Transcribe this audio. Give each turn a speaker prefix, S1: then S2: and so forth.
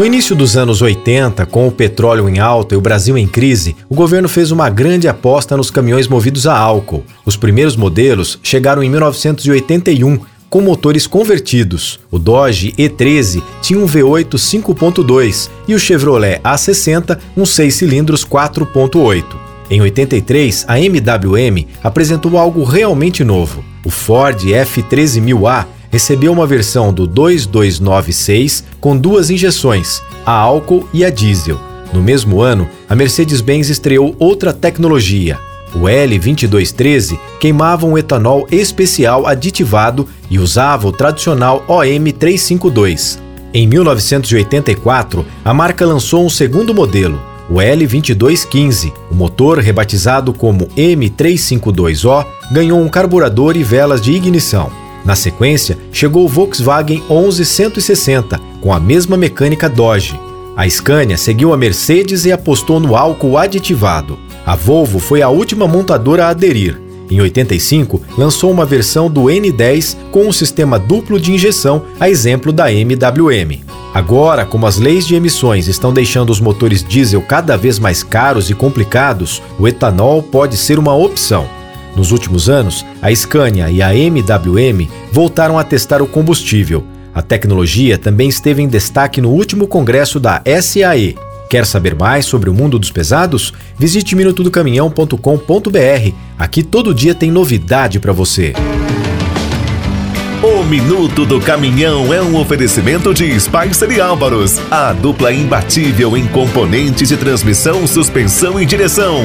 S1: No início dos anos 80, com o petróleo em alta e o Brasil em crise, o governo fez uma grande aposta nos caminhões movidos a álcool. Os primeiros modelos chegaram em 1981 com motores convertidos. O Dodge E13 tinha um V8 5.2 e o Chevrolet A60 um 6 cilindros 4.8. Em 83, a MWM apresentou algo realmente novo. O Ford F13000A recebeu uma versão do 2296 com duas injeções, a álcool e a diesel. No mesmo ano, a Mercedes-Benz estreou outra tecnologia. O L2213 queimava um etanol especial aditivado e usava o tradicional OM352. Em 1984, a marca lançou um segundo modelo, o L2215. O motor, rebatizado como M352O, ganhou um carburador e velas de ignição. Na sequência, chegou o Volkswagen 11160, com a mesma mecânica Dodge. A Scania seguiu a Mercedes e apostou no álcool aditivado. A Volvo foi a última montadora a aderir. Em 85, lançou uma versão do N10 com um sistema duplo de injeção, a exemplo da MWM. Agora, como as leis de emissões estão deixando os motores diesel cada vez mais caros e complicados, o etanol pode ser uma opção. Nos últimos anos, a Scania e a MWM voltaram a testar o combustível. A tecnologia também esteve em destaque no último congresso da SAE. Quer saber mais sobre o mundo dos pesados? Visite minutodocaminhão.com.br. Aqui todo dia tem novidade para você.
S2: O Minuto do Caminhão é um oferecimento de Spicer e Álvaros, a dupla imbatível em componentes de transmissão, suspensão e direção.